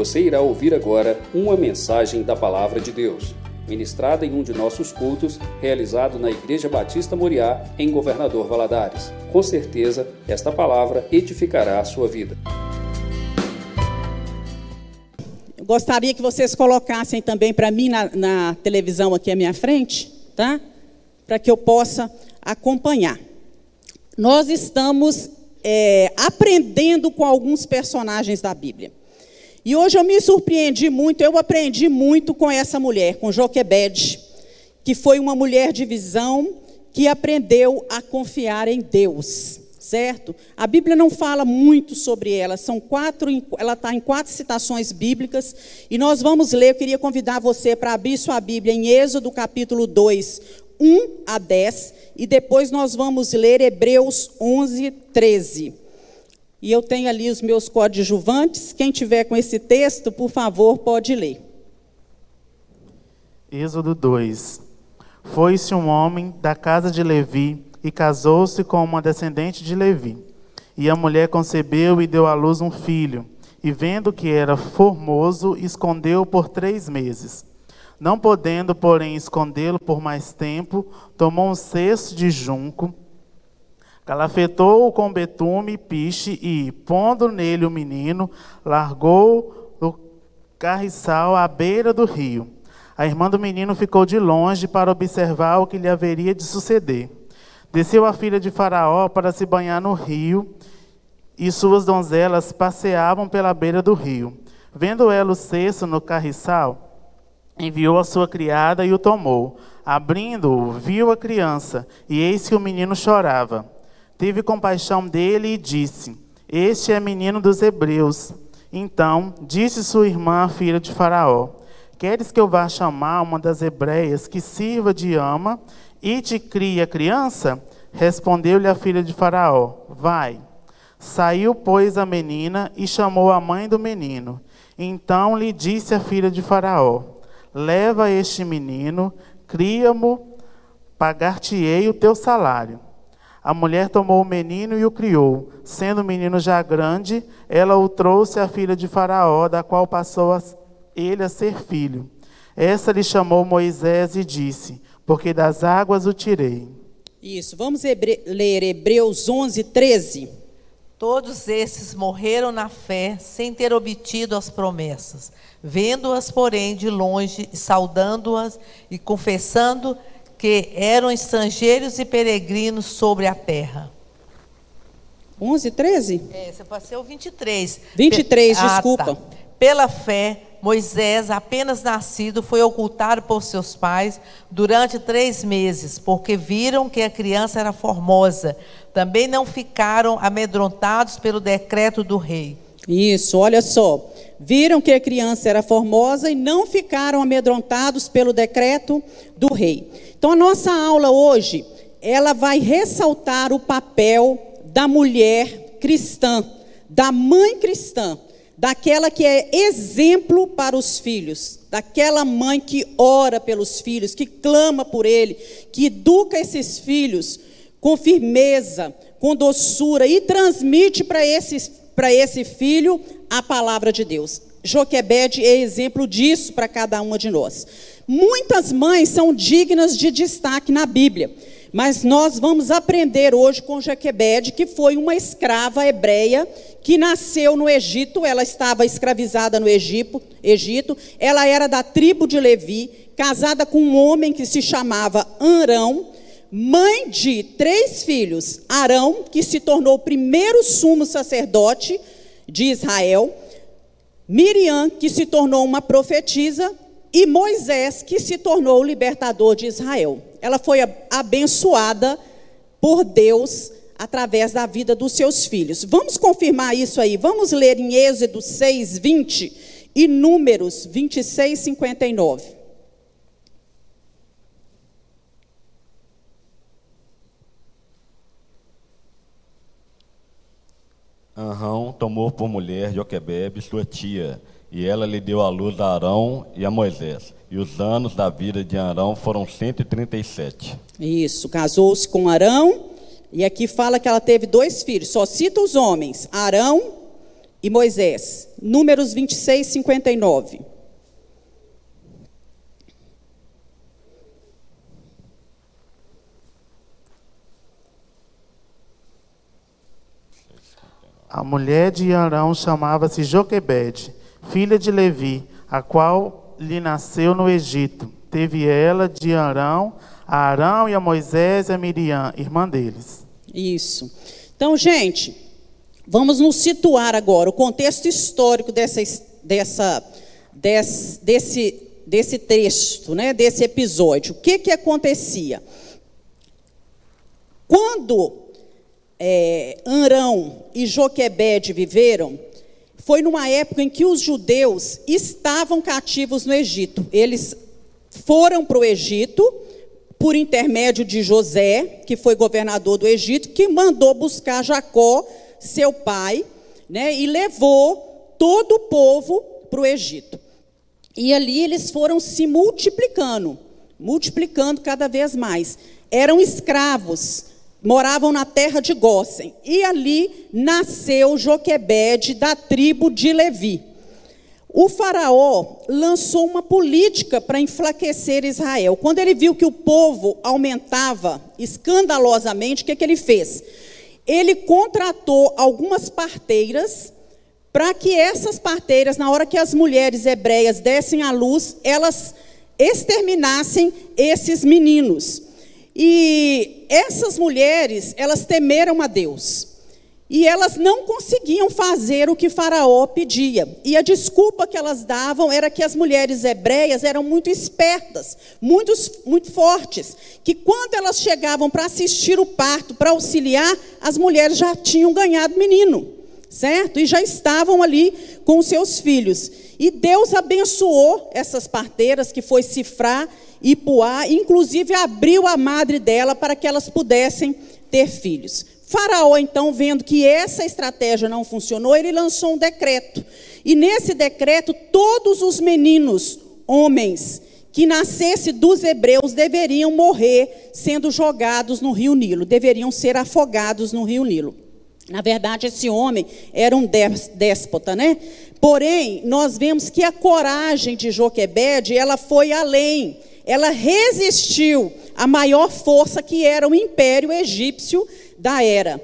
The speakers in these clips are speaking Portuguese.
Você irá ouvir agora uma mensagem da Palavra de Deus, ministrada em um de nossos cultos, realizado na Igreja Batista Moriá, em Governador Valadares. Com certeza, esta palavra edificará a sua vida. Eu gostaria que vocês colocassem também para mim na, na televisão aqui à minha frente, tá? Para que eu possa acompanhar. Nós estamos é, aprendendo com alguns personagens da Bíblia. E hoje eu me surpreendi muito, eu aprendi muito com essa mulher, com Joquebede, que foi uma mulher de visão que aprendeu a confiar em Deus, certo? A Bíblia não fala muito sobre ela, são quatro, ela está em quatro citações bíblicas, e nós vamos ler, eu queria convidar você para abrir sua Bíblia em Êxodo capítulo 2, 1 a 10, e depois nós vamos ler Hebreus 11, 13. E eu tenho ali os meus coadjuvantes. Quem tiver com esse texto, por favor, pode ler. Êxodo 2. Foi-se um homem da casa de Levi e casou-se com uma descendente de Levi. E a mulher concebeu e deu à luz um filho. E vendo que era formoso, escondeu por três meses. Não podendo, porém, escondê-lo por mais tempo, tomou um cesto de junco Calafetou-o com betume e piche e, pondo nele o menino, largou o carriçal à beira do rio. A irmã do menino ficou de longe para observar o que lhe haveria de suceder. Desceu a filha de Faraó para se banhar no rio, e suas donzelas passeavam pela beira do rio. Vendo ela o cesto no carriçal, enviou a sua criada e o tomou. Abrindo-o, viu a criança, e eis que o menino chorava. Teve compaixão dele e disse: Este é menino dos hebreus. Então disse sua irmã, filha de Faraó: Queres que eu vá chamar uma das hebreias que sirva de ama e te crie a criança? Respondeu-lhe a filha de Faraó: Vai. Saiu, pois, a menina e chamou a mãe do menino. Então lhe disse a filha de Faraó: Leva este menino, cria-mo, pagar-te-ei o teu salário. A mulher tomou o menino e o criou. Sendo o menino já grande, ela o trouxe à filha de Faraó, da qual passou a, ele a ser filho. Essa lhe chamou Moisés e disse: Porque das águas o tirei. Isso, vamos hebre ler Hebreus 11, 13. Todos esses morreram na fé, sem ter obtido as promessas, vendo-as, porém, de longe, saudando-as e confessando que eram estrangeiros e peregrinos sobre a terra. 11, 13? É, você o 23. 23, Pe desculpa. Ah, tá. Pela fé, Moisés, apenas nascido, foi ocultado por seus pais durante três meses, porque viram que a criança era formosa. Também não ficaram amedrontados pelo decreto do rei. Isso, olha só. Viram que a criança era formosa e não ficaram amedrontados pelo decreto do rei. Então a nossa aula hoje, ela vai ressaltar o papel da mulher cristã, da mãe cristã, daquela que é exemplo para os filhos, daquela mãe que ora pelos filhos, que clama por ele, que educa esses filhos com firmeza, com doçura e transmite para esse, esse filho a palavra de Deus. Joquebede é exemplo disso para cada uma de nós. Muitas mães são dignas de destaque na Bíblia, mas nós vamos aprender hoje com Joquebede, que foi uma escrava hebreia que nasceu no Egito, ela estava escravizada no Egito, Egito, ela era da tribo de Levi, casada com um homem que se chamava Arão, mãe de três filhos, Arão, que se tornou o primeiro sumo sacerdote de Israel, Miriam, que se tornou uma profetisa, e Moisés, que se tornou o libertador de Israel. Ela foi abençoada por Deus através da vida dos seus filhos. Vamos confirmar isso aí. Vamos ler em Êxodo 6, 20 e Números 26, 59. Arão tomou por mulher Joquebebe, sua tia, e ela lhe deu à luz a Arão e a Moisés. E os anos da vida de Arão foram 137. Isso, casou-se com Arão, e aqui fala que ela teve dois filhos, só cita os homens, Arão e Moisés. Números 26, 59. A mulher de Arão chamava-se Joquebede, filha de Levi, a qual lhe nasceu no Egito. Teve ela de Arão a Arão e a Moisés e a Miriam, irmã deles. Isso. Então, gente, vamos nos situar agora, o contexto histórico dessa, dessa, desse, desse, desse texto, né, desse episódio. O que, que acontecia? Quando é, e Joquebede viveram, foi numa época em que os judeus estavam cativos no Egito. Eles foram para o Egito por intermédio de José, que foi governador do Egito, que mandou buscar Jacó, seu pai, né, e levou todo o povo para o Egito. E ali eles foram se multiplicando, multiplicando cada vez mais. Eram escravos, moravam na terra de Gósen. E ali nasceu Joquebede, da tribo de Levi. O faraó lançou uma política para enfraquecer Israel. Quando ele viu que o povo aumentava escandalosamente, o que, que ele fez? Ele contratou algumas parteiras para que essas parteiras, na hora que as mulheres hebreias dessem à luz, elas exterminassem esses meninos. E essas mulheres, elas temeram a Deus. E elas não conseguiam fazer o que Faraó pedia. E a desculpa que elas davam era que as mulheres hebreias eram muito espertas, muito, muito fortes. Que quando elas chegavam para assistir o parto, para auxiliar, as mulheres já tinham ganhado menino, certo? E já estavam ali com seus filhos. E Deus abençoou essas parteiras, que foi Cifrá e Puá, inclusive abriu a madre dela para que elas pudessem ter filhos. Faraó, então, vendo que essa estratégia não funcionou, ele lançou um decreto. E nesse decreto, todos os meninos, homens, que nascesse dos hebreus deveriam morrer sendo jogados no rio Nilo, deveriam ser afogados no rio Nilo. Na verdade, esse homem era um déspota, né? Porém, nós vemos que a coragem de Joquebede, ela foi além ela resistiu à maior força que era o império egípcio da era.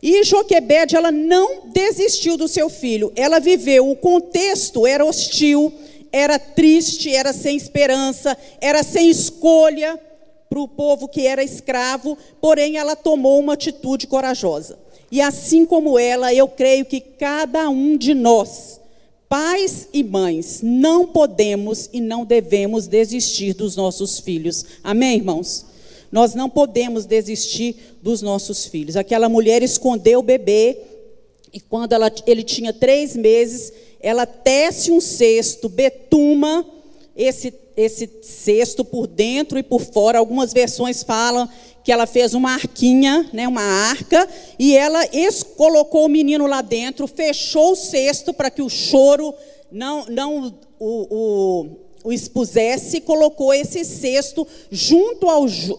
E Joquebede, ela não desistiu do seu filho. Ela viveu, o contexto era hostil, era triste, era sem esperança, era sem escolha para o povo que era escravo, porém ela tomou uma atitude corajosa. E assim como ela, eu creio que cada um de nós Pais e mães, não podemos e não devemos desistir dos nossos filhos. Amém, irmãos? Nós não podemos desistir dos nossos filhos. Aquela mulher escondeu o bebê e quando ela, ele tinha três meses, ela tece um cesto, betuma esse, esse cesto por dentro e por fora. Algumas versões falam que ela fez uma arquinha, né, uma arca, e ela colocou o menino lá dentro, fechou o cesto para que o choro não, não o, o, o expusesse, e colocou esse cesto junto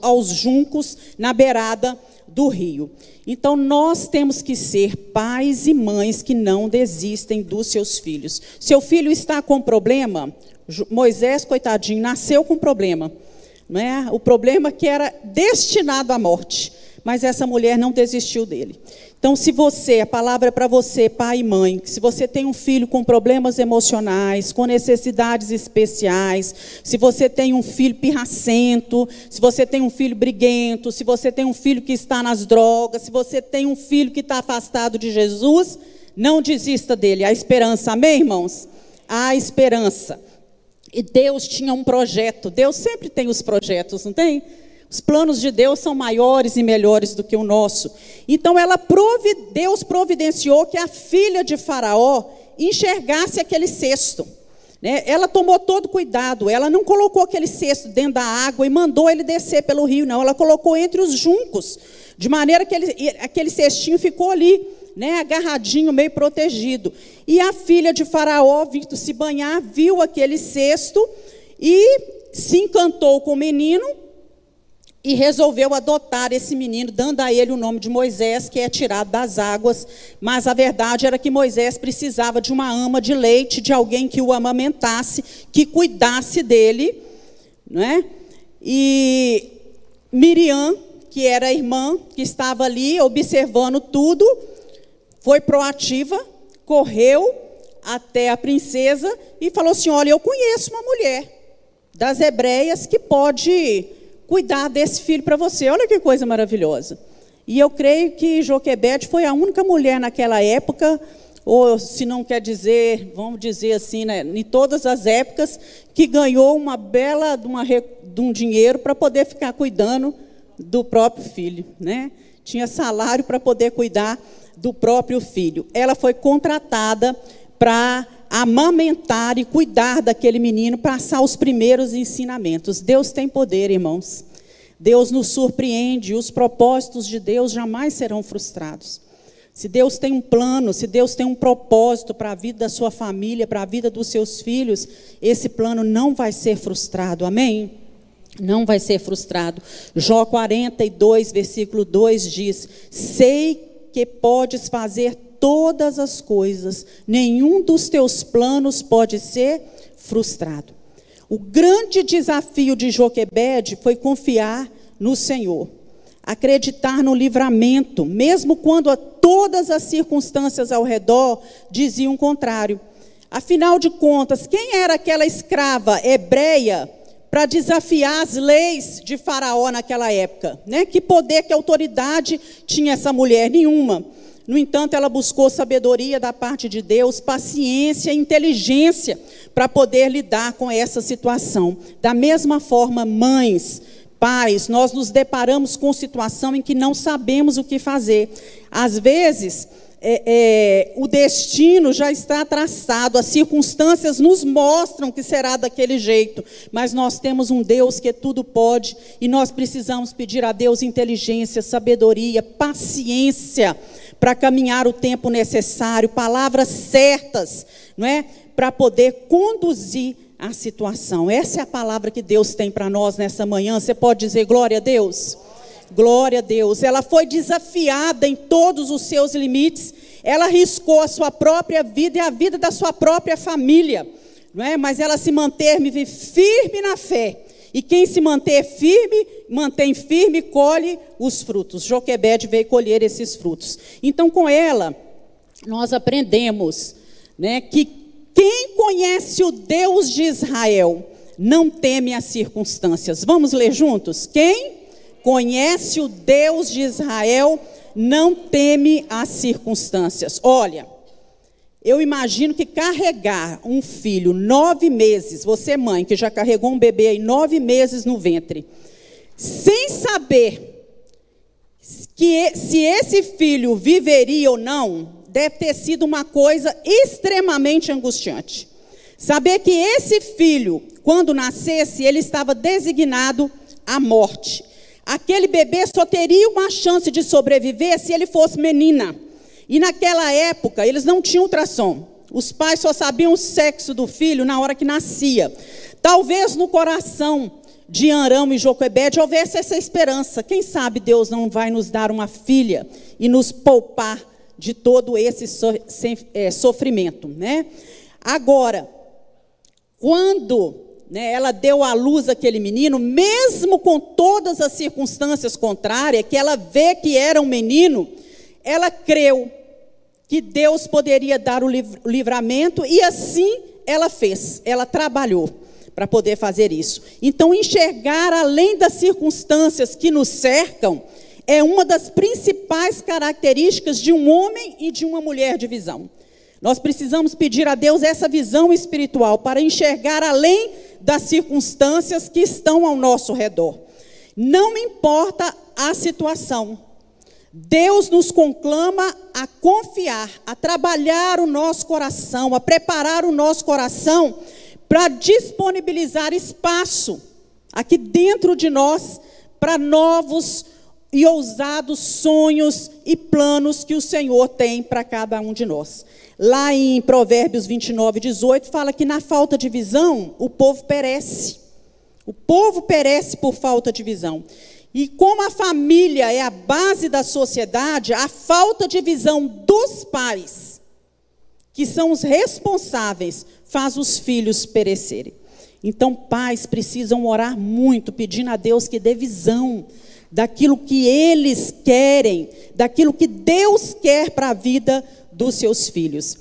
aos juncos na beirada do rio. Então nós temos que ser pais e mães que não desistem dos seus filhos. Seu filho está com problema? Moisés, coitadinho, nasceu com problema. Né? O problema que era destinado à morte, mas essa mulher não desistiu dele. Então, se você, a palavra é para você, pai e mãe, se você tem um filho com problemas emocionais, com necessidades especiais, se você tem um filho pirracento, se você tem um filho briguento, se você tem um filho que está nas drogas, se você tem um filho que está afastado de Jesus, não desista dele. Há esperança, amém, irmãos? Há esperança. E Deus tinha um projeto. Deus sempre tem os projetos, não tem? Os planos de Deus são maiores e melhores do que o nosso. Então ela provi Deus providenciou que a filha de Faraó enxergasse aquele cesto. Né? Ela tomou todo cuidado. Ela não colocou aquele cesto dentro da água e mandou ele descer pelo rio, não. Ela colocou entre os juncos, de maneira que ele, aquele cestinho ficou ali né, agarradinho, meio protegido. E a filha de Faraó, vindo se banhar, viu aquele cesto e se encantou com o menino, e resolveu adotar esse menino, dando a ele o nome de Moisés, que é tirado das águas. Mas a verdade era que Moisés precisava de uma ama de leite, de alguém que o amamentasse, que cuidasse dele, não é? E Miriam, que era a irmã que estava ali observando tudo, foi proativa, correu até a princesa e falou assim: Olha, eu conheço uma mulher das hebreias que pode cuidar desse filho para você. Olha que coisa maravilhosa. E eu creio que Joquebede foi a única mulher naquela época, ou se não quer dizer, vamos dizer assim, né, em todas as épocas, que ganhou uma bela uma, de um dinheiro para poder ficar cuidando do próprio filho. Né? Tinha salário para poder cuidar do próprio filho. Ela foi contratada para amamentar e cuidar daquele menino, passar os primeiros ensinamentos. Deus tem poder, irmãos. Deus nos surpreende, os propósitos de Deus jamais serão frustrados. Se Deus tem um plano, se Deus tem um propósito para a vida da sua família, para a vida dos seus filhos, esse plano não vai ser frustrado. Amém? Não vai ser frustrado. Jó 42, versículo 2 diz: Sei que podes fazer todas as coisas, nenhum dos teus planos pode ser frustrado. O grande desafio de Joquebede foi confiar no Senhor, acreditar no livramento, mesmo quando todas as circunstâncias ao redor diziam o contrário. Afinal de contas, quem era aquela escrava hebreia para desafiar as leis de Faraó naquela época? Né? Que poder, que autoridade tinha essa mulher? Nenhuma. No entanto, ela buscou sabedoria da parte de Deus, paciência, inteligência para poder lidar com essa situação. Da mesma forma, mães, pais, nós nos deparamos com situação em que não sabemos o que fazer. Às vezes, é, é, o destino já está traçado, as circunstâncias nos mostram que será daquele jeito, mas nós temos um Deus que tudo pode e nós precisamos pedir a Deus inteligência, sabedoria, paciência para caminhar o tempo necessário, palavras certas, não é? Para poder conduzir a situação. Essa é a palavra que Deus tem para nós nessa manhã. Você pode dizer glória a Deus? Glória a Deus. Ela foi desafiada em todos os seus limites. Ela arriscou a sua própria vida e a vida da sua própria família, não é? Mas ela se manteve firme na fé e quem se manter firme, mantém firme, colhe os frutos. Joquebede veio colher esses frutos. Então, com ela, nós aprendemos né, que quem conhece o Deus de Israel não teme as circunstâncias. Vamos ler juntos? Quem conhece o Deus de Israel não teme as circunstâncias. Olha. Eu imagino que carregar um filho nove meses, você mãe que já carregou um bebê aí nove meses no ventre, sem saber que se esse filho viveria ou não, deve ter sido uma coisa extremamente angustiante. Saber que esse filho, quando nascesse, ele estava designado à morte. Aquele bebê só teria uma chance de sobreviver se ele fosse menina. E naquela época, eles não tinham ultrassom. Os pais só sabiam o sexo do filho na hora que nascia. Talvez no coração de Arão e Joquebede houvesse essa esperança. Quem sabe Deus não vai nos dar uma filha e nos poupar de todo esse é, sofrimento, né? Agora, quando né, ela deu à luz aquele menino, mesmo com todas as circunstâncias contrárias, que ela vê que era um menino, ela creu que Deus poderia dar o livramento e assim ela fez, ela trabalhou para poder fazer isso. Então, enxergar além das circunstâncias que nos cercam é uma das principais características de um homem e de uma mulher de visão. Nós precisamos pedir a Deus essa visão espiritual para enxergar além das circunstâncias que estão ao nosso redor. Não importa a situação, Deus nos conclama a confiar, a trabalhar o nosso coração, a preparar o nosso coração para disponibilizar espaço aqui dentro de nós para novos e ousados sonhos e planos que o Senhor tem para cada um de nós. Lá em Provérbios 29, 18, fala que na falta de visão o povo perece. O povo perece por falta de visão. E como a família é a base da sociedade, a falta de visão dos pais, que são os responsáveis, faz os filhos perecerem. Então, pais precisam orar muito, pedindo a Deus que dê visão daquilo que eles querem, daquilo que Deus quer para a vida dos seus filhos.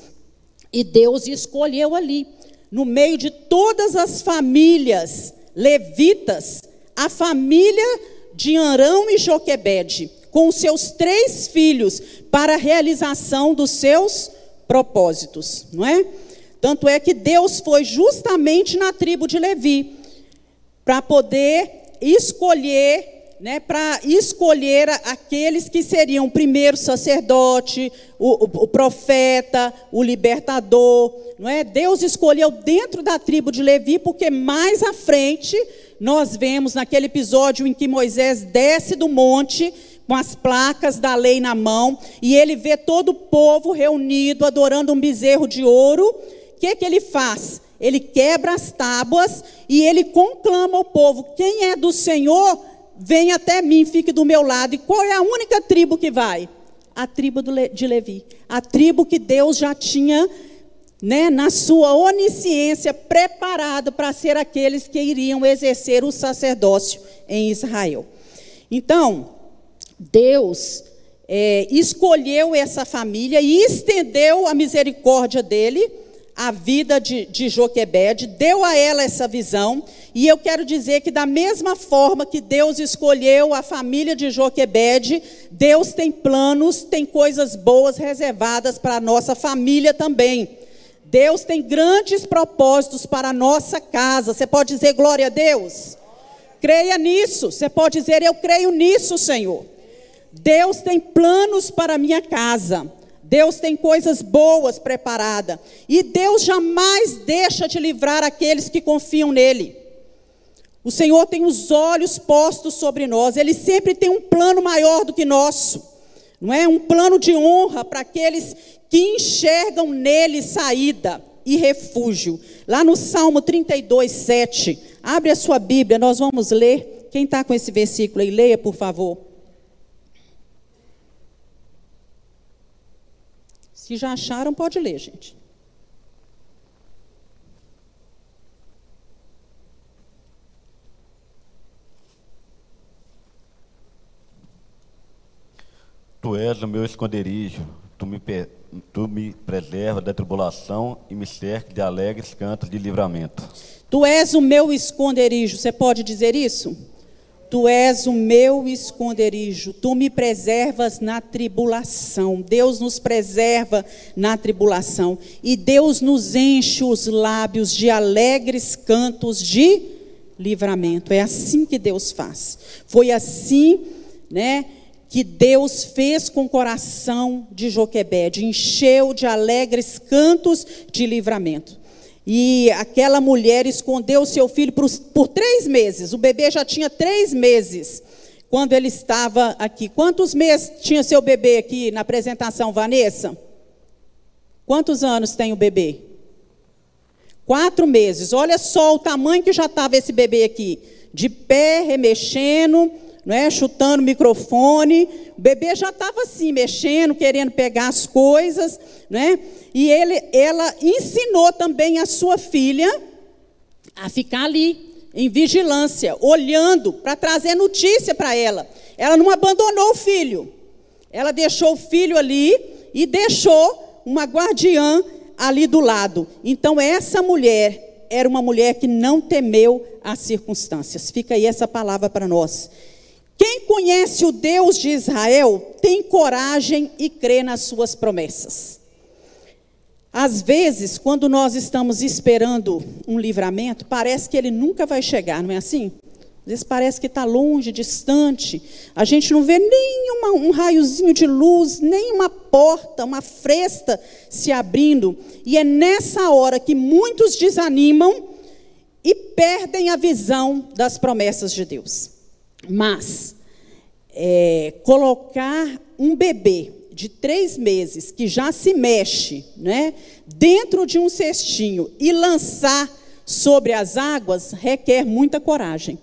E Deus escolheu ali, no meio de todas as famílias levitas, a família de Arão e Joquebede, com seus três filhos, para a realização dos seus propósitos, não é? Tanto é que Deus foi justamente na tribo de Levi, para poder escolher né, para escolher aqueles que seriam o primeiro sacerdote, o, o, o, profeta, o libertador. Não é? Deus escolheu dentro da tribo de Levi, porque mais à frente nós vemos naquele episódio em que Moisés desce do monte com as placas da lei na mão e ele vê todo o povo reunido adorando um bezerro de ouro. O que, que ele faz? Ele quebra as tábuas e ele conclama o povo: quem é do Senhor, vem até mim, fique do meu lado. E qual é a única tribo que vai? A tribo de Levi. A tribo que Deus já tinha, né, na sua onisciência, preparado para ser aqueles que iriam exercer o sacerdócio em Israel. Então, Deus é, escolheu essa família e estendeu a misericórdia dele a vida de, de Joquebede, deu a ela essa visão, e eu quero dizer que, da mesma forma que Deus escolheu a família de Joquebede, Deus tem planos, tem coisas boas reservadas para a nossa família também. Deus tem grandes propósitos para a nossa casa. Você pode dizer glória a Deus? Creia nisso. Você pode dizer eu creio nisso, Senhor. Deus tem planos para a minha casa. Deus tem coisas boas preparadas. E Deus jamais deixa de livrar aqueles que confiam nele. O Senhor tem os olhos postos sobre nós. Ele sempre tem um plano maior do que nosso. Não é um plano de honra para aqueles que enxergam nele saída e refúgio. Lá no Salmo 32, 7. Abre a sua Bíblia, nós vamos ler. Quem está com esse versículo aí, leia, por favor. Se já acharam, pode ler, gente. Tu és o meu esconderijo, tu me, tu me preserva da tribulação e me cerca de alegres cantos de livramento. Tu és o meu esconderijo, você pode dizer isso? Tu és o meu esconderijo, tu me preservas na tribulação. Deus nos preserva na tribulação. E Deus nos enche os lábios de alegres cantos de livramento. É assim que Deus faz. Foi assim, né? que Deus fez com o coração de Joquebede, encheu de alegres cantos de livramento. E aquela mulher escondeu seu filho por, por três meses. O bebê já tinha três meses quando ele estava aqui. Quantos meses tinha seu bebê aqui na apresentação, Vanessa? Quantos anos tem o bebê? Quatro meses. Olha só o tamanho que já estava esse bebê aqui. De pé, remexendo, não é? chutando o microfone. O bebê já estava assim, mexendo, querendo pegar as coisas. Né? E ele, ela ensinou também a sua filha a ficar ali, em vigilância, olhando para trazer notícia para ela. Ela não abandonou o filho. Ela deixou o filho ali e deixou uma guardiã ali do lado. Então, essa mulher era uma mulher que não temeu as circunstâncias. Fica aí essa palavra para nós. Quem conhece o Deus de Israel tem coragem e crê nas suas promessas. Às vezes, quando nós estamos esperando um livramento, parece que ele nunca vai chegar, não é assim? Às vezes parece que está longe, distante. A gente não vê nem um raiozinho de luz, nem uma porta, uma fresta se abrindo. E é nessa hora que muitos desanimam e perdem a visão das promessas de Deus. Mas é, colocar um bebê de três meses que já se mexe, né, dentro de um cestinho e lançar sobre as águas requer muita coragem.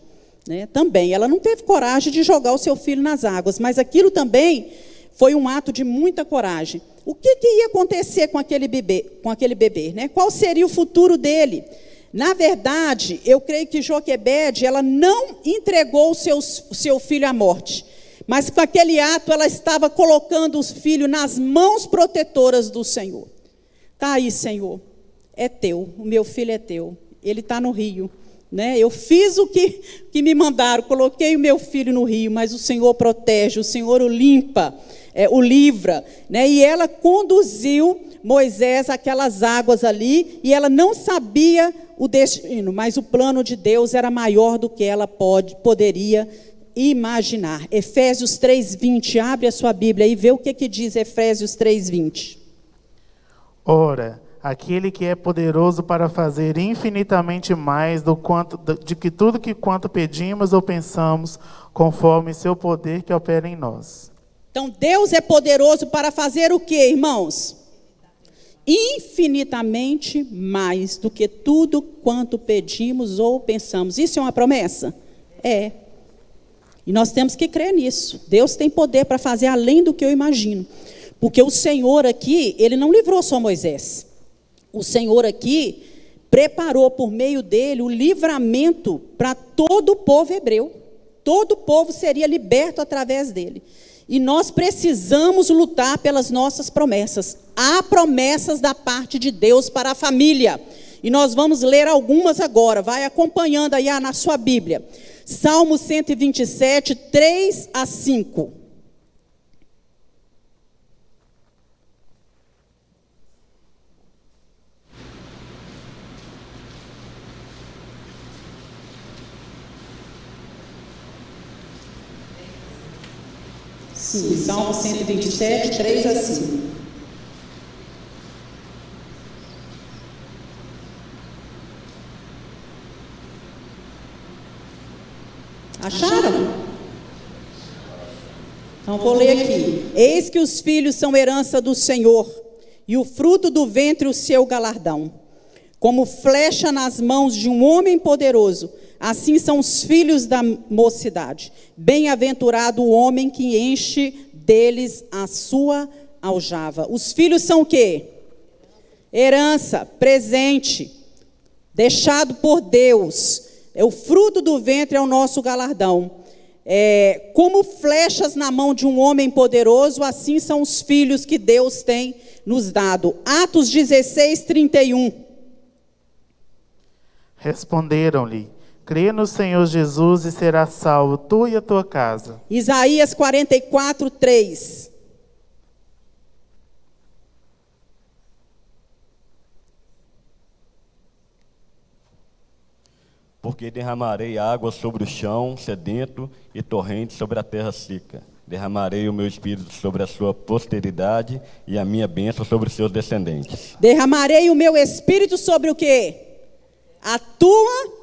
Né? Também, ela não teve coragem de jogar o seu filho nas águas, mas aquilo também foi um ato de muita coragem. O que, que ia acontecer com aquele bebê? Com aquele bebê né? Qual seria o futuro dele? Na verdade, eu creio que Joquebede, ela não entregou o seu, seu filho à morte. Mas com aquele ato, ela estava colocando os filhos nas mãos protetoras do Senhor. Tá aí, Senhor. É teu. O meu filho é teu. Ele está no rio. Né? Eu fiz o que, que me mandaram, coloquei o meu filho no rio, mas o Senhor protege, o Senhor o limpa, é, o livra. Né? E ela conduziu Moisés aquelas águas ali, e ela não sabia o destino, mas o plano de Deus era maior do que ela pode, poderia imaginar. Efésios 3:20, abre a sua Bíblia e vê o que, que diz Efésios 3:20. Ora, aquele que é poderoso para fazer infinitamente mais do quanto de que tudo que quanto pedimos ou pensamos, conforme seu poder que opera em nós. Então Deus é poderoso para fazer o que, irmãos? Infinitamente mais do que tudo quanto pedimos ou pensamos. Isso é uma promessa? É. E nós temos que crer nisso. Deus tem poder para fazer além do que eu imagino. Porque o Senhor aqui, ele não livrou só Moisés. O Senhor aqui preparou por meio dele o livramento para todo o povo hebreu. Todo o povo seria liberto através dele. E nós precisamos lutar pelas nossas promessas. Há promessas da parte de Deus para a família. E nós vamos ler algumas agora. Vai acompanhando aí na sua Bíblia. Salmo 127, 3 a 5. Sim, Salmo 127, 3 a 5. Acharam? Então vou ler aqui. Eis que os filhos são herança do Senhor, e o fruto do ventre o seu galardão. Como flecha nas mãos de um homem poderoso, assim são os filhos da mocidade. Bem-aventurado o homem que enche deles a sua aljava. Os filhos são o quê? Herança, presente, deixado por Deus é o fruto do ventre é o nosso galardão. É, como flechas na mão de um homem poderoso, assim são os filhos que Deus tem nos dado. Atos 16, 31. Responderam-lhe: Crê no Senhor Jesus e será salvo, tu e a tua casa. Isaías 44, 3. Porque derramarei água sobre o chão sedento e torrentes sobre a terra seca. Derramarei o meu espírito sobre a sua posteridade e a minha bênção sobre os seus descendentes. Derramarei o meu espírito sobre o quê? A tua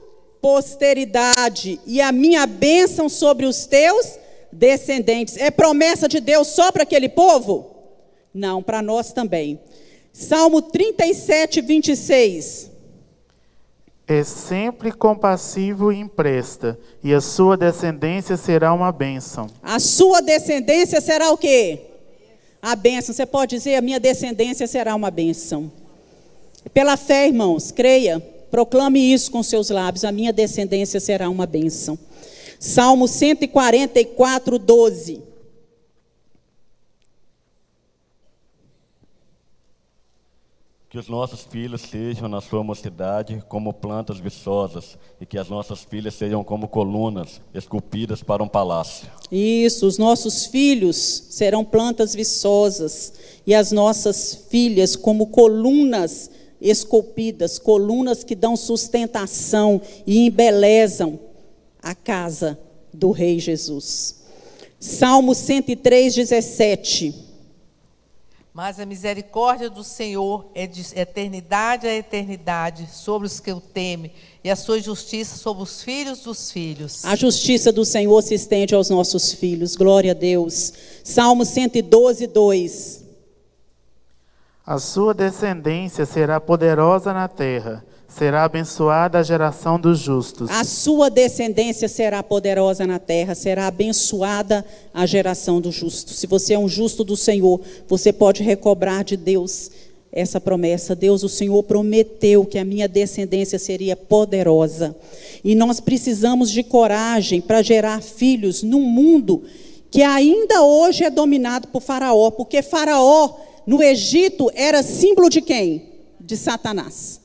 posteridade e a minha bênção sobre os teus descendentes. É promessa de Deus só para aquele povo? Não, para nós também. Salmo 37, 26 é sempre compassivo e empresta, e a sua descendência será uma bênção. A sua descendência será o quê? A bênção. Você pode dizer, a minha descendência será uma bênção. Pela fé, irmãos, creia, proclame isso com seus lábios, a minha descendência será uma bênção. Salmo 144, 12. Que os nossos filhos sejam, na sua mocidade, como plantas viçosas, e que as nossas filhas sejam como colunas esculpidas para um palácio. Isso, os nossos filhos serão plantas viçosas, e as nossas filhas como colunas esculpidas, colunas que dão sustentação e embelezam a casa do Rei Jesus. Salmo 103, 17. Mas a misericórdia do Senhor é de eternidade a eternidade sobre os que o temem, e a sua justiça sobre os filhos dos filhos. A justiça do Senhor se estende aos nossos filhos. Glória a Deus. Salmo 112, 2. A sua descendência será poderosa na terra, Será abençoada a geração dos justos. A sua descendência será poderosa na terra, será abençoada a geração dos justos. Se você é um justo do Senhor, você pode recobrar de Deus essa promessa. Deus, o Senhor prometeu que a minha descendência seria poderosa. E nós precisamos de coragem para gerar filhos num mundo que ainda hoje é dominado por Faraó, porque Faraó no Egito era símbolo de quem? De Satanás.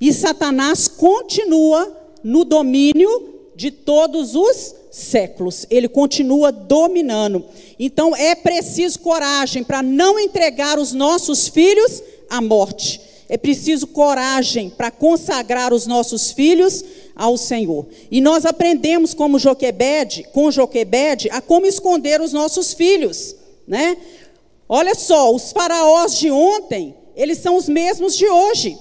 E Satanás continua no domínio de todos os séculos. Ele continua dominando. Então é preciso coragem para não entregar os nossos filhos à morte. É preciso coragem para consagrar os nossos filhos ao Senhor. E nós aprendemos como Joquebede, com Joquebede, a como esconder os nossos filhos, né? Olha só, os faraós de ontem, eles são os mesmos de hoje.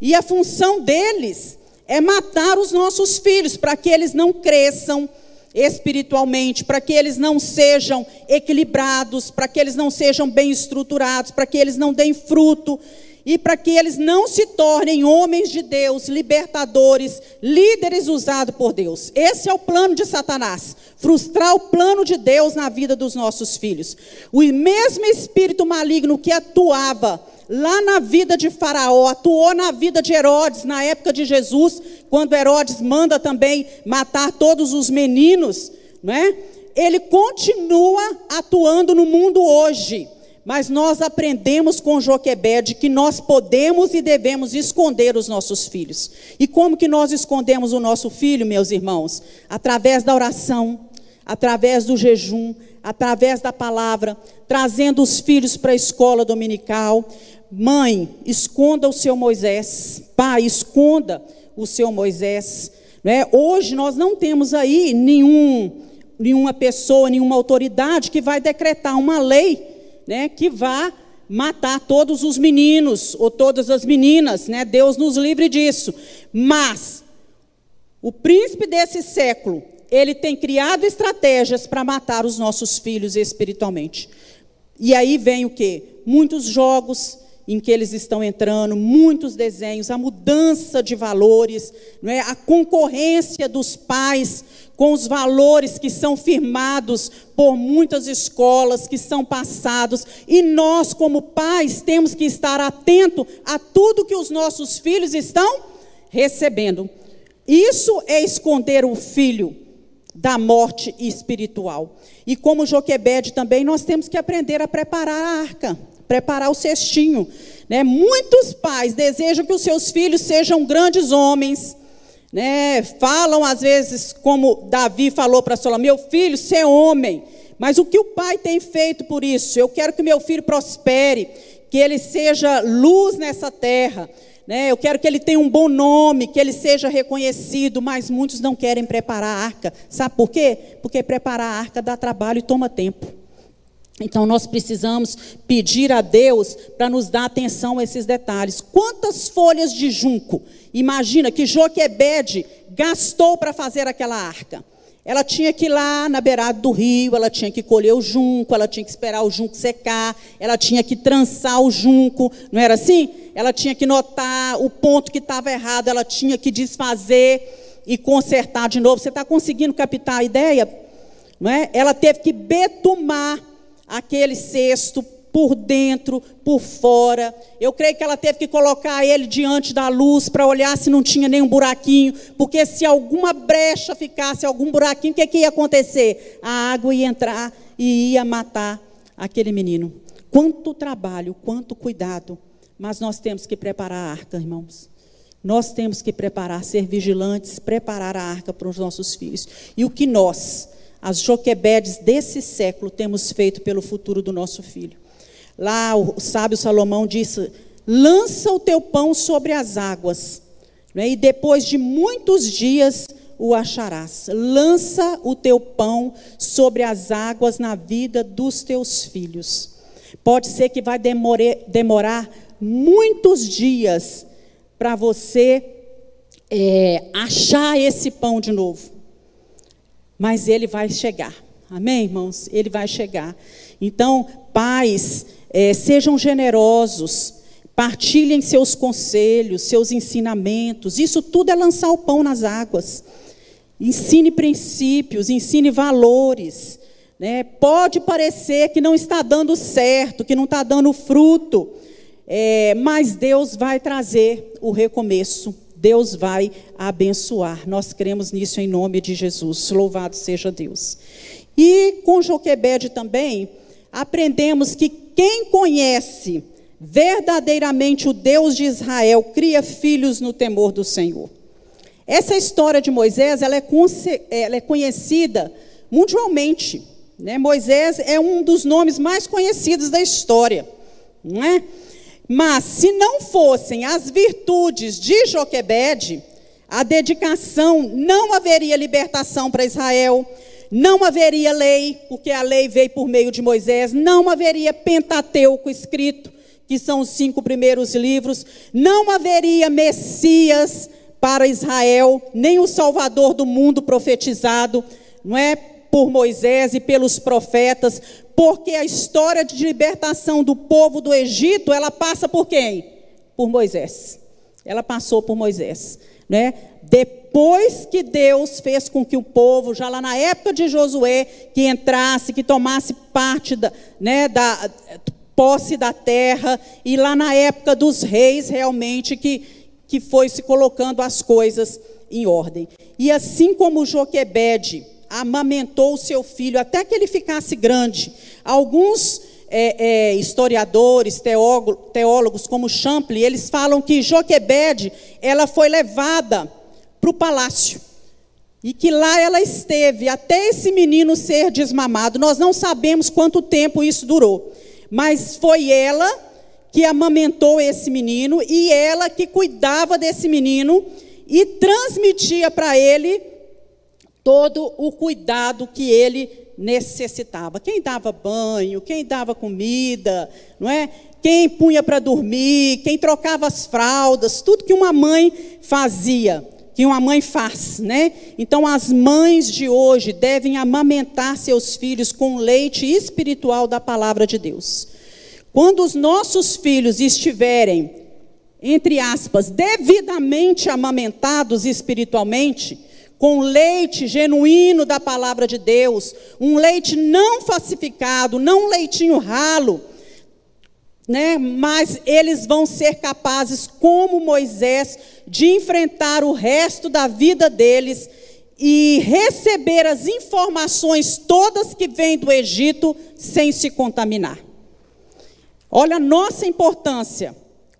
E a função deles é matar os nossos filhos para que eles não cresçam espiritualmente, para que eles não sejam equilibrados, para que eles não sejam bem estruturados, para que eles não deem fruto e para que eles não se tornem homens de Deus, libertadores, líderes usados por Deus. Esse é o plano de Satanás, frustrar o plano de Deus na vida dos nossos filhos. O mesmo espírito maligno que atuava lá na vida de Faraó, atuou na vida de Herodes, na época de Jesus, quando Herodes manda também matar todos os meninos, né? Ele continua atuando no mundo hoje. Mas nós aprendemos com Joquebede que nós podemos e devemos esconder os nossos filhos. E como que nós escondemos o nosso filho, meus irmãos? Através da oração, através do jejum, através da palavra, trazendo os filhos para a escola dominical, Mãe, esconda o seu Moisés. Pai, esconda o seu Moisés. Né? Hoje nós não temos aí nenhum, nenhuma pessoa, nenhuma autoridade que vai decretar uma lei né, que vá matar todos os meninos ou todas as meninas. Né? Deus nos livre disso. Mas o príncipe desse século, ele tem criado estratégias para matar os nossos filhos espiritualmente. E aí vem o que? Muitos jogos em que eles estão entrando, muitos desenhos, a mudança de valores, não é? a concorrência dos pais com os valores que são firmados por muitas escolas, que são passados, e nós, como pais, temos que estar atento a tudo que os nossos filhos estão recebendo. Isso é esconder o filho da morte espiritual. E como Joquebede também, nós temos que aprender a preparar a arca preparar o cestinho. Né? Muitos pais desejam que os seus filhos sejam grandes homens. Né? Falam às vezes, como Davi falou para Solomão: meu filho, ser homem. Mas o que o pai tem feito por isso? Eu quero que meu filho prospere, que ele seja luz nessa terra. Né? Eu quero que ele tenha um bom nome, que ele seja reconhecido, mas muitos não querem preparar a arca. Sabe por quê? Porque preparar a arca dá trabalho e toma tempo. Então nós precisamos pedir a Deus para nos dar atenção a esses detalhes. Quantas folhas de junco? Imagina que Joquebede gastou para fazer aquela arca. Ela tinha que ir lá na beirada do rio, ela tinha que colher o junco, ela tinha que esperar o junco secar, ela tinha que trançar o junco, não era assim? Ela tinha que notar o ponto que estava errado, ela tinha que desfazer e consertar de novo. Você está conseguindo captar a ideia? Não é? Ela teve que betumar aquele cesto por dentro, por fora. Eu creio que ela teve que colocar ele diante da luz para olhar se não tinha nenhum buraquinho, porque se alguma brecha ficasse, algum buraquinho, o que, que ia acontecer? A água ia entrar e ia matar aquele menino. Quanto trabalho, quanto cuidado. Mas nós temos que preparar a arca, irmãos. Nós temos que preparar, ser vigilantes, preparar a arca para os nossos filhos. E o que nós, as Joquebedes desse século temos feito pelo futuro do nosso filho. Lá o sábio Salomão disse: lança o teu pão sobre as águas, né, e depois de muitos dias o acharás. Lança o teu pão sobre as águas na vida dos teus filhos. Pode ser que vai demorar, demorar muitos dias para você é, achar esse pão de novo mas ele vai chegar. Amém, irmãos? Ele vai chegar. Então, pais, é, sejam generosos, Partilhem seus conselhos, seus ensinamentos. Isso tudo é lançar o pão nas águas. Ensine princípios, ensine valores. Né? Pode parecer que não está dando certo, que não está dando fruto, é, mas Deus vai trazer o recomeço. Deus vai abençoar. Nós cremos nisso em nome de Jesus. Louvado seja Deus. E com Joquebede também, aprendemos que quem conhece verdadeiramente o Deus de Israel cria filhos no temor do Senhor. Essa história de Moisés ela é, ela é conhecida mundialmente. Né? Moisés é um dos nomes mais conhecidos da história. Não é? Mas se não fossem as virtudes de Joquebede, a dedicação, não haveria libertação para Israel, não haveria lei, porque a lei veio por meio de Moisés, não haveria Pentateuco escrito, que são os cinco primeiros livros, não haveria Messias para Israel, nem o Salvador do mundo profetizado, não é? Por Moisés e pelos profetas, porque a história de libertação do povo do Egito, ela passa por quem? Por Moisés. Ela passou por Moisés, né? Depois que Deus fez com que o povo, já lá na época de Josué, que entrasse, que tomasse parte da, né, da posse da terra, e lá na época dos reis, realmente, que, que foi se colocando as coisas em ordem. E assim como Joquebede amamentou o seu filho até que ele ficasse grande, alguns é, é, historiadores, teólogos, como Champlin, eles falam que Joquebede, ela foi levada para o palácio. E que lá ela esteve até esse menino ser desmamado. Nós não sabemos quanto tempo isso durou. Mas foi ela que amamentou esse menino e ela que cuidava desse menino e transmitia para ele todo o cuidado que ele necessitava. Quem dava banho, quem dava comida, não é? Quem punha para dormir, quem trocava as fraldas, tudo que uma mãe fazia que uma mãe faz, né? Então as mães de hoje devem amamentar seus filhos com leite espiritual da palavra de Deus. Quando os nossos filhos estiverem, entre aspas, devidamente amamentados espiritualmente, com leite genuíno da palavra de Deus, um leite não falsificado, não um leitinho ralo, né? Mas eles vão ser capazes, como Moisés, de enfrentar o resto da vida deles e receber as informações todas que vêm do Egito sem se contaminar. Olha a nossa importância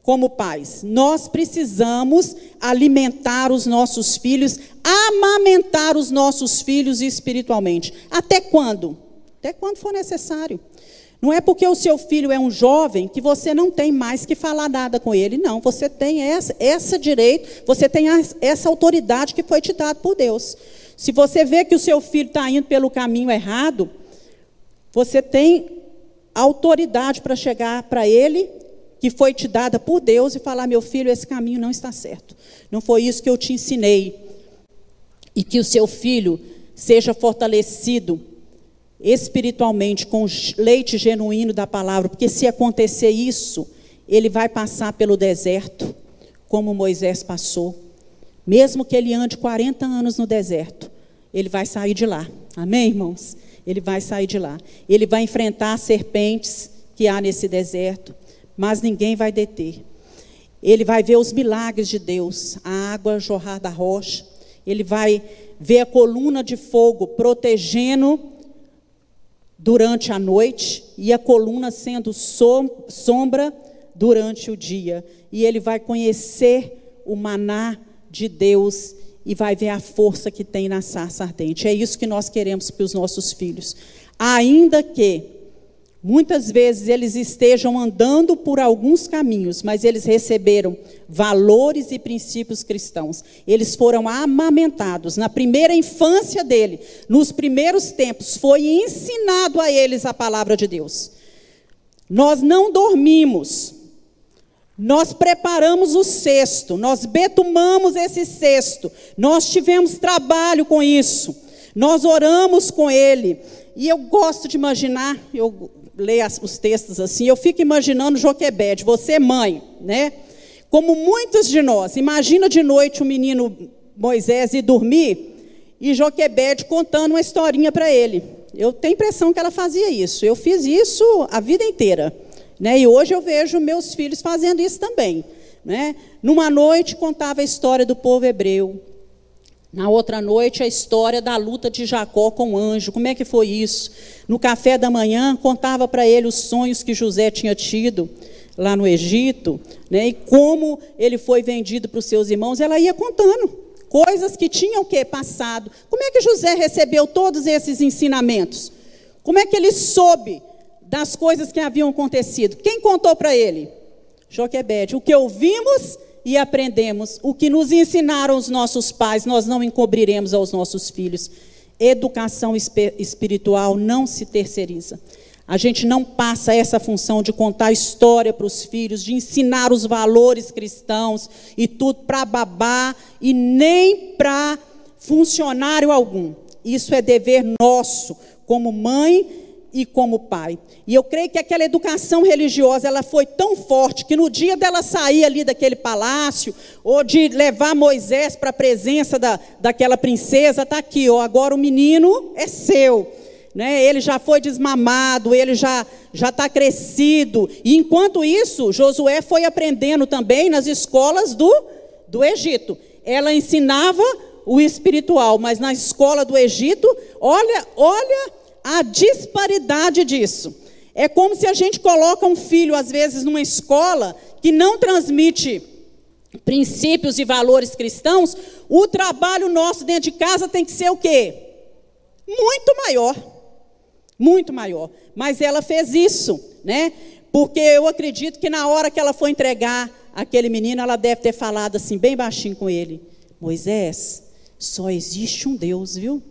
como pais. Nós precisamos alimentar os nossos filhos, amamentar os nossos filhos espiritualmente. Até quando? Até quando for necessário. Não é porque o seu filho é um jovem que você não tem mais que falar nada com ele. Não, você tem essa, essa direito, você tem essa autoridade que foi te dada por Deus. Se você vê que o seu filho está indo pelo caminho errado, você tem autoridade para chegar para ele, que foi te dada por Deus, e falar: meu filho, esse caminho não está certo. Não foi isso que eu te ensinei. E que o seu filho seja fortalecido espiritualmente com leite genuíno da palavra, porque se acontecer isso, ele vai passar pelo deserto, como Moisés passou. Mesmo que ele ande 40 anos no deserto, ele vai sair de lá. Amém, irmãos? Ele vai sair de lá. Ele vai enfrentar serpentes que há nesse deserto, mas ninguém vai deter. Ele vai ver os milagres de Deus, a água jorrar da rocha. Ele vai ver a coluna de fogo protegendo durante a noite e a coluna sendo sombra durante o dia. E ele vai conhecer o maná de Deus e vai ver a força que tem na sarça ardente. É isso que nós queremos para os nossos filhos. Ainda que Muitas vezes eles estejam andando por alguns caminhos, mas eles receberam valores e princípios cristãos. Eles foram amamentados na primeira infância dele, nos primeiros tempos, foi ensinado a eles a palavra de Deus. Nós não dormimos. Nós preparamos o cesto, nós betumamos esse cesto, nós tivemos trabalho com isso, nós oramos com ele, E eu gosto de imaginar, eu leio os textos assim, eu fico imaginando Joquebede, você mãe, né? Como muitos de nós, imagina de noite o menino Moisés ir dormir e Joquebede contando uma historinha para ele. Eu tenho a impressão que ela fazia isso. Eu fiz isso a vida inteira. Né? E hoje eu vejo meus filhos fazendo isso também. Né? Numa noite contava a história do povo hebreu. Na outra noite, a história da luta de Jacó com o anjo. Como é que foi isso? No café da manhã, contava para ele os sonhos que José tinha tido lá no Egito, né? e como ele foi vendido para os seus irmãos. Ela ia contando coisas que tinham que passado. Como é que José recebeu todos esses ensinamentos? Como é que ele soube das coisas que haviam acontecido? Quem contou para ele? Joquebede. O que ouvimos e aprendemos, o que nos ensinaram os nossos pais, nós não encobriremos aos nossos filhos. Educação espiritual não se terceiriza. A gente não passa essa função de contar história para os filhos, de ensinar os valores cristãos e tudo para babá e nem para funcionário algum. Isso é dever nosso, como mãe e como pai. E eu creio que aquela educação religiosa ela foi tão forte que no dia dela sair ali daquele palácio ou de levar Moisés para a presença da, daquela princesa, está aqui, ó, agora o menino é seu né? Ele já foi desmamado, ele já já está crescido. E enquanto isso, Josué foi aprendendo também nas escolas do, do Egito. Ela ensinava o espiritual, mas na escola do Egito, olha, olha a disparidade disso. É como se a gente coloca um filho, às vezes, numa escola que não transmite princípios e valores cristãos, o trabalho nosso dentro de casa tem que ser o quê? Muito maior muito maior. Mas ela fez isso, né? Porque eu acredito que na hora que ela foi entregar aquele menino, ela deve ter falado assim, bem baixinho com ele: Moisés, só existe um Deus, viu?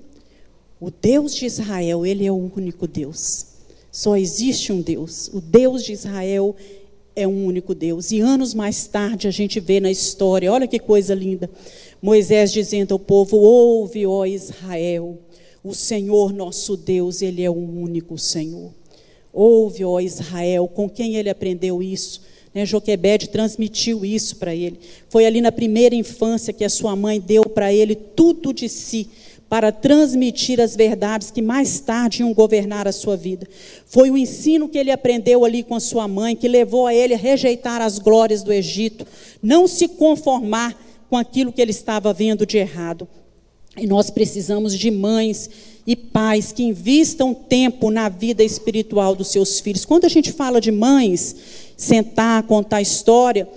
O Deus de Israel, ele é o único Deus. Só existe um Deus. O Deus de Israel é um único Deus. E anos mais tarde a gente vê na história, olha que coisa linda. Moisés dizendo ao povo: Ouve, ó Israel, o Senhor nosso Deus, Ele é o único Senhor. Ouve, ó Israel, com quem ele aprendeu isso? Né, Joquebede transmitiu isso para ele. Foi ali na primeira infância que a sua mãe deu para ele tudo de si, para transmitir as verdades que mais tarde iam governar a sua vida. Foi o ensino que ele aprendeu ali com a sua mãe, que levou a ele a rejeitar as glórias do Egito, não se conformar com aquilo que ele estava vendo de errado, e nós precisamos de mães e pais que investam tempo na vida espiritual dos seus filhos. Quando a gente fala de mães, sentar, contar história,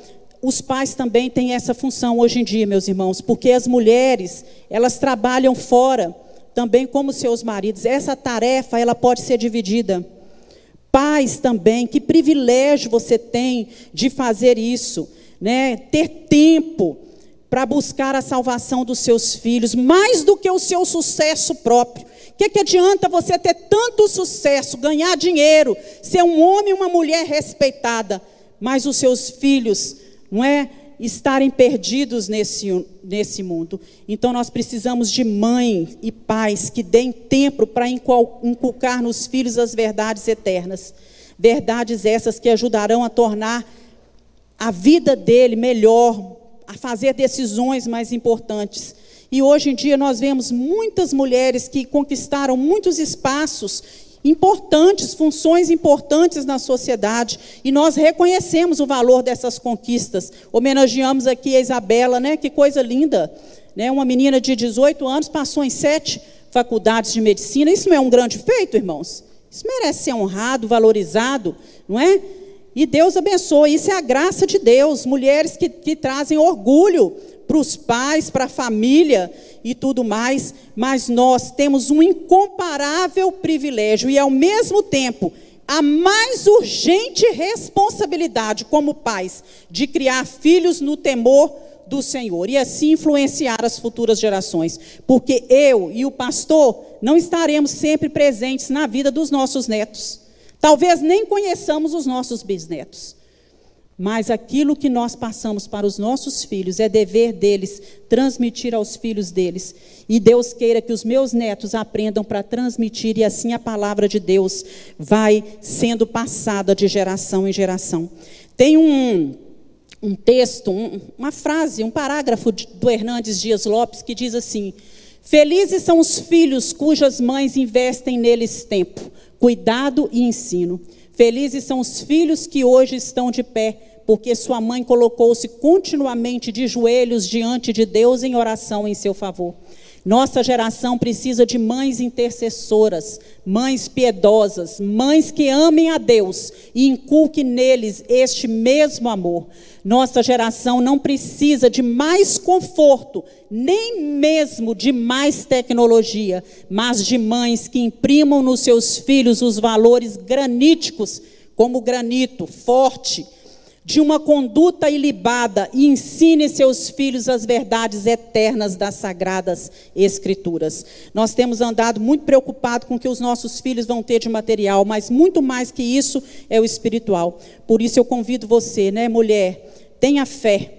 os pais também têm essa função hoje em dia, meus irmãos, porque as mulheres, elas trabalham fora, também como seus maridos. Essa tarefa, ela pode ser dividida. Pais também, que privilégio você tem de fazer isso, né? Ter tempo para buscar a salvação dos seus filhos, mais do que o seu sucesso próprio. O que, que adianta você ter tanto sucesso, ganhar dinheiro, ser um homem e uma mulher respeitada, mas os seus filhos, não é? Estarem perdidos nesse, nesse mundo. Então nós precisamos de mãe e pais que deem tempo para inculcar nos filhos as verdades eternas. Verdades essas que ajudarão a tornar a vida dele melhor, a fazer decisões mais importantes. E hoje em dia nós vemos muitas mulheres que conquistaram muitos espaços importantes, funções importantes na sociedade, e nós reconhecemos o valor dessas conquistas. Homenageamos aqui a Isabela, né? Que coisa linda, né? Uma menina de 18 anos passou em sete faculdades de medicina. Isso não é um grande feito, irmãos? Isso merece ser honrado, valorizado, não é? E Deus abençoa. Isso é a graça de Deus. Mulheres que, que trazem orgulho para os pais, para a família e tudo mais. Mas nós temos um incomparável privilégio e, ao mesmo tempo, a mais urgente responsabilidade como pais de criar filhos no temor do Senhor e assim influenciar as futuras gerações. Porque eu e o pastor não estaremos sempre presentes na vida dos nossos netos. Talvez nem conheçamos os nossos bisnetos. Mas aquilo que nós passamos para os nossos filhos é dever deles transmitir aos filhos deles. E Deus queira que os meus netos aprendam para transmitir, e assim a palavra de Deus vai sendo passada de geração em geração. Tem um, um texto, um, uma frase, um parágrafo do Hernandes Dias Lopes que diz assim: Felizes são os filhos cujas mães investem neles tempo, cuidado e ensino. Felizes são os filhos que hoje estão de pé, porque sua mãe colocou-se continuamente de joelhos diante de Deus em oração em seu favor. Nossa geração precisa de mães intercessoras, mães piedosas, mães que amem a Deus e inculquem neles este mesmo amor. Nossa geração não precisa de mais conforto, nem mesmo de mais tecnologia, mas de mães que imprimam nos seus filhos os valores graníticos, como granito, forte, de uma conduta ilibada e ensine seus filhos as verdades eternas das sagradas escrituras. Nós temos andado muito preocupados com o que os nossos filhos vão ter de material, mas muito mais que isso é o espiritual. Por isso eu convido você, né, mulher, tenha fé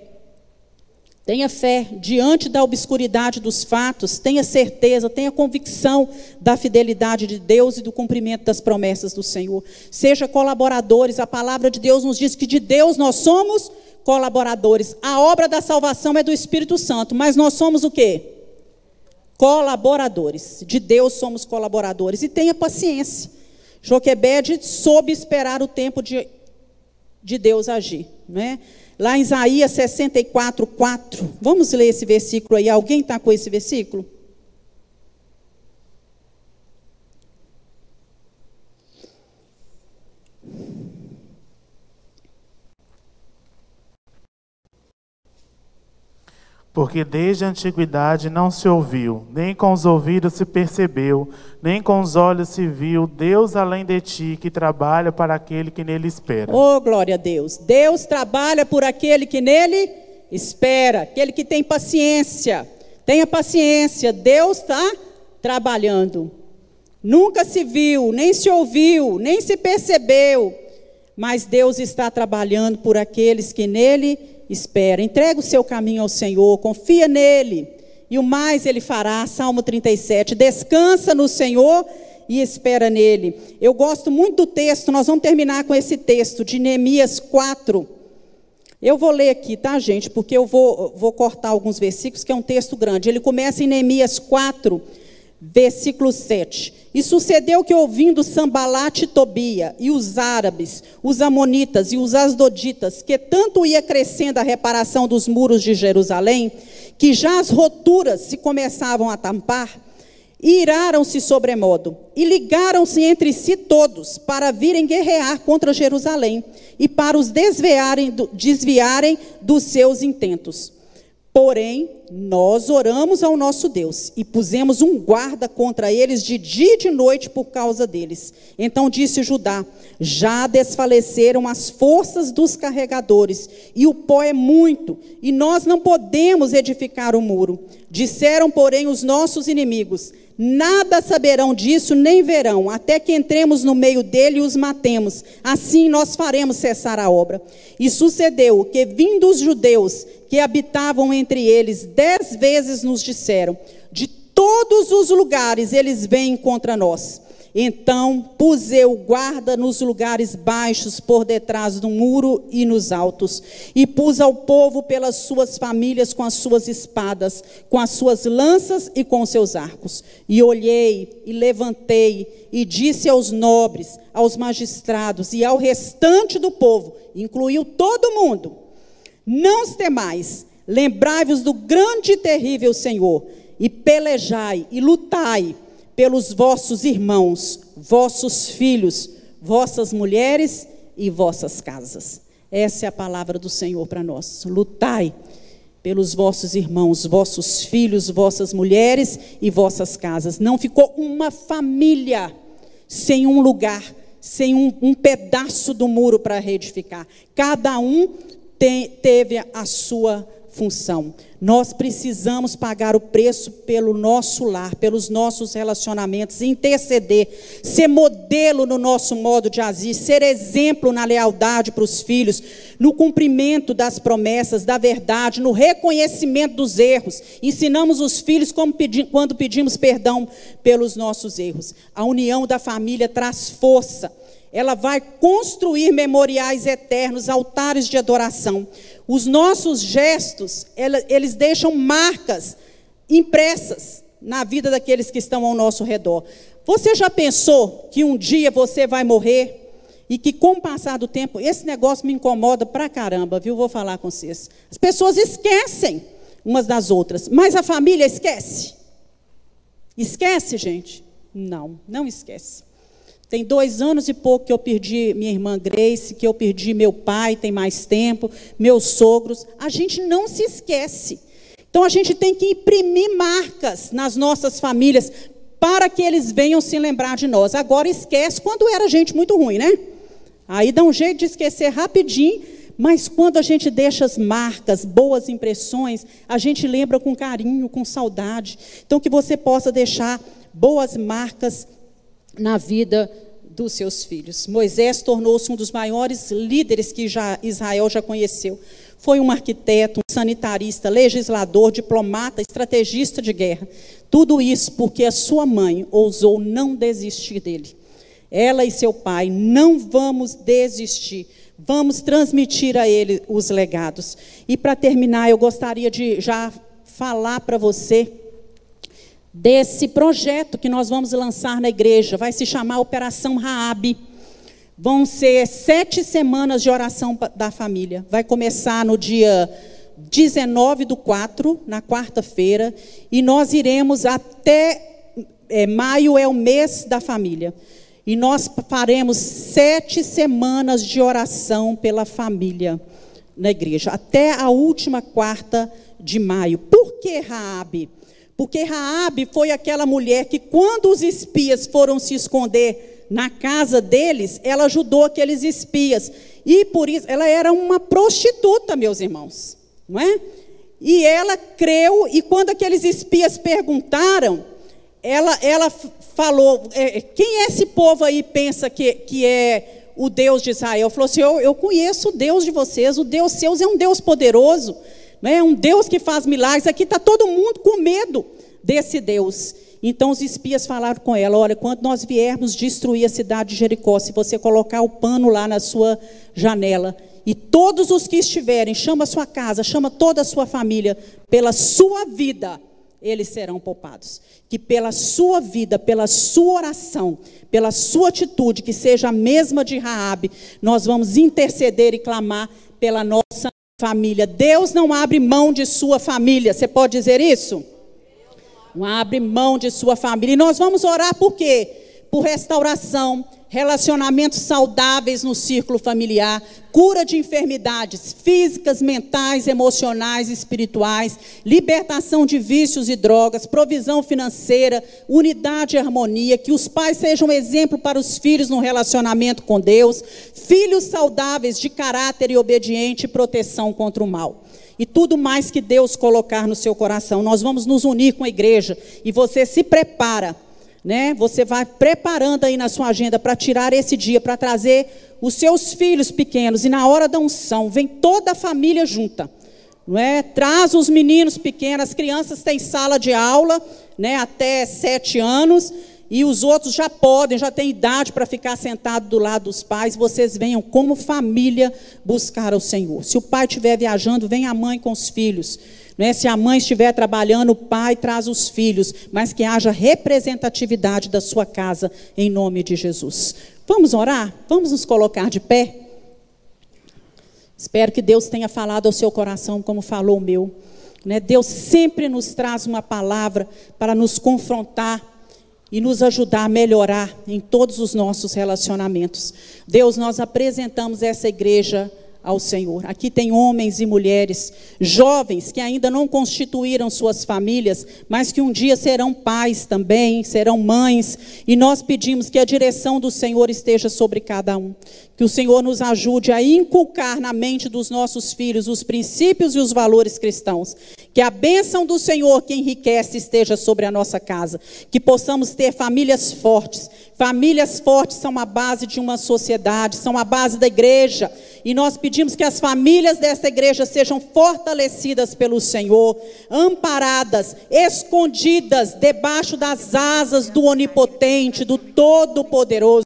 Tenha fé diante da obscuridade dos fatos, tenha certeza, tenha convicção da fidelidade de Deus e do cumprimento das promessas do Senhor. Seja colaboradores, a palavra de Deus nos diz que de Deus nós somos colaboradores. A obra da salvação é do Espírito Santo, mas nós somos o quê? Colaboradores. De Deus somos colaboradores. E tenha paciência. Joquebede soube esperar o tempo de, de Deus agir, não é? Lá em Isaías 64, 4. Vamos ler esse versículo aí. Alguém está com esse versículo? Porque desde a antiguidade não se ouviu, nem com os ouvidos se percebeu, nem com os olhos se viu Deus além de ti que trabalha para aquele que nele espera. Oh, glória a Deus! Deus trabalha por aquele que nele espera, aquele que tem paciência. Tenha paciência, Deus está trabalhando. Nunca se viu, nem se ouviu, nem se percebeu, mas Deus está trabalhando por aqueles que nele espera. Entrega o seu caminho ao Senhor, confia nele, e o mais ele fará. Salmo 37. Descansa no Senhor e espera nele. Eu gosto muito do texto, nós vamos terminar com esse texto de Neemias 4. Eu vou ler aqui, tá, gente? Porque eu vou, vou cortar alguns versículos, que é um texto grande. Ele começa em Neemias 4, versículo 7. E sucedeu que, ouvindo Sambalate e Tobia, e os árabes, os amonitas e os asdoditas, que tanto ia crescendo a reparação dos muros de Jerusalém, que já as roturas se começavam a tampar, iraram-se sobremodo, e ligaram-se entre si todos, para virem guerrear contra Jerusalém, e para os desviarem, desviarem dos seus intentos. Porém, nós oramos ao nosso Deus e pusemos um guarda contra eles de dia e de noite por causa deles. Então disse Judá: Já desfaleceram as forças dos carregadores, e o pó é muito, e nós não podemos edificar o muro. Disseram, porém, os nossos inimigos: Nada saberão disso, nem verão, até que entremos no meio dele e os matemos. Assim nós faremos cessar a obra. E sucedeu que, vindo os judeus que habitavam entre eles, dez vezes nos disseram: De todos os lugares eles vêm contra nós. Então pus eu guarda nos lugares baixos, por detrás do muro e nos altos, e pus ao povo pelas suas famílias com as suas espadas, com as suas lanças e com seus arcos. E olhei e levantei e disse aos nobres, aos magistrados e ao restante do povo, incluiu todo mundo: Não os temais, lembrai-vos do grande e terrível Senhor, e pelejai e lutai pelos vossos irmãos, vossos filhos, vossas mulheres e vossas casas. Essa é a palavra do Senhor para nós. Lutai pelos vossos irmãos, vossos filhos, vossas mulheres e vossas casas. Não ficou uma família sem um lugar, sem um, um pedaço do muro para reedificar. Cada um te, teve a sua função. Nós precisamos pagar o preço pelo nosso lar, pelos nossos relacionamentos, interceder, ser modelo no nosso modo de agir, ser exemplo na lealdade para os filhos, no cumprimento das promessas, da verdade, no reconhecimento dos erros. Ensinamos os filhos pedi quando pedimos perdão pelos nossos erros. A união da família traz força ela vai construir memoriais eternos, altares de adoração. Os nossos gestos, eles deixam marcas impressas na vida daqueles que estão ao nosso redor. Você já pensou que um dia você vai morrer e que com o passar do tempo, esse negócio me incomoda pra caramba, viu? Vou falar com vocês. As pessoas esquecem umas das outras, mas a família esquece. Esquece, gente? Não, não esquece. Tem dois anos e pouco que eu perdi minha irmã Grace, que eu perdi meu pai, tem mais tempo, meus sogros. A gente não se esquece. Então a gente tem que imprimir marcas nas nossas famílias para que eles venham se lembrar de nós. Agora esquece quando era gente muito ruim, né? Aí dá um jeito de esquecer rapidinho, mas quando a gente deixa as marcas, boas impressões, a gente lembra com carinho, com saudade. Então que você possa deixar boas marcas na vida dos seus filhos. Moisés tornou-se um dos maiores líderes que já Israel já conheceu. Foi um arquiteto, um sanitarista, legislador, diplomata, estrategista de guerra. Tudo isso porque a sua mãe ousou não desistir dele. Ela e seu pai, não vamos desistir. Vamos transmitir a ele os legados. E para terminar, eu gostaria de já falar para você desse projeto que nós vamos lançar na igreja. Vai se chamar Operação Raab. Vão ser sete semanas de oração da família. Vai começar no dia 19 do 4, na quarta-feira, e nós iremos até é, maio, é o mês da família. E nós faremos sete semanas de oração pela família na igreja, até a última quarta de maio. Por que Raabe? Porque Raabe foi aquela mulher que quando os espias foram se esconder na casa deles, ela ajudou aqueles espias. E por isso ela era uma prostituta, meus irmãos, não é? E ela creu e quando aqueles espias perguntaram, ela, ela falou: é, quem é esse povo aí pensa que, que é o Deus de Israel? Falou assim: eu, eu conheço o Deus de vocês, o Deus seus é um Deus poderoso né? um Deus que faz milagres. Aqui está todo mundo com medo desse Deus. Então os espias falaram com ela: Olha, quando nós viermos destruir a cidade de Jericó, se você colocar o pano lá na sua janela, e todos os que estiverem, chama a sua casa, chama toda a sua família, pela sua vida, eles serão poupados. Que pela sua vida, pela sua oração, pela sua atitude, que seja a mesma de Raabe, nós vamos interceder e clamar pela nossa família. Deus não abre mão de sua família. Você pode dizer isso? Não abre mão de sua família. E nós vamos orar por quê? Por restauração, relacionamentos saudáveis no círculo familiar, cura de enfermidades físicas, mentais, emocionais, espirituais, libertação de vícios e drogas, provisão financeira, unidade e harmonia, que os pais sejam exemplo para os filhos no relacionamento com Deus, filhos saudáveis de caráter e obediente e proteção contra o mal e tudo mais que Deus colocar no seu coração. Nós vamos nos unir com a igreja e você se prepara né? Você vai preparando aí na sua agenda para tirar esse dia, para trazer os seus filhos pequenos e na hora da unção vem toda a família junta, não é? Traz os meninos pequenos, as crianças têm sala de aula, né? Até sete anos e os outros já podem, já têm idade para ficar sentado do lado dos pais. Vocês venham como família buscar o Senhor. Se o pai estiver viajando, vem a mãe com os filhos. Né? Se a mãe estiver trabalhando, o pai traz os filhos, mas que haja representatividade da sua casa, em nome de Jesus. Vamos orar? Vamos nos colocar de pé? Espero que Deus tenha falado ao seu coração como falou o meu. Né? Deus sempre nos traz uma palavra para nos confrontar e nos ajudar a melhorar em todos os nossos relacionamentos. Deus, nós apresentamos essa igreja ao Senhor. Aqui tem homens e mulheres, jovens que ainda não constituíram suas famílias, mas que um dia serão pais também, serão mães, e nós pedimos que a direção do Senhor esteja sobre cada um. Que o Senhor nos ajude a inculcar na mente dos nossos filhos os princípios e os valores cristãos. Que a bênção do Senhor que enriquece esteja sobre a nossa casa. Que possamos ter famílias fortes. Famílias fortes são a base de uma sociedade, são a base da igreja. E nós pedimos que as famílias desta igreja sejam fortalecidas pelo Senhor, amparadas, escondidas debaixo das asas do Onipotente, do Todo-Poderoso.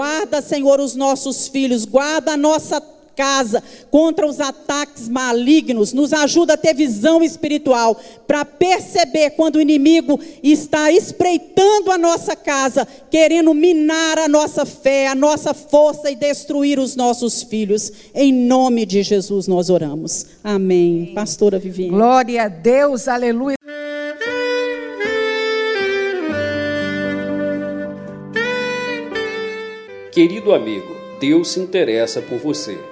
Guarda, Senhor, os nossos filhos, guarda a nossa casa contra os ataques malignos, nos ajuda a ter visão espiritual para perceber quando o inimigo está espreitando a nossa casa, querendo minar a nossa fé, a nossa força e destruir os nossos filhos. Em nome de Jesus nós oramos. Amém. Pastora Viviane. Glória a Deus, aleluia. Querido amigo, Deus se interessa por você.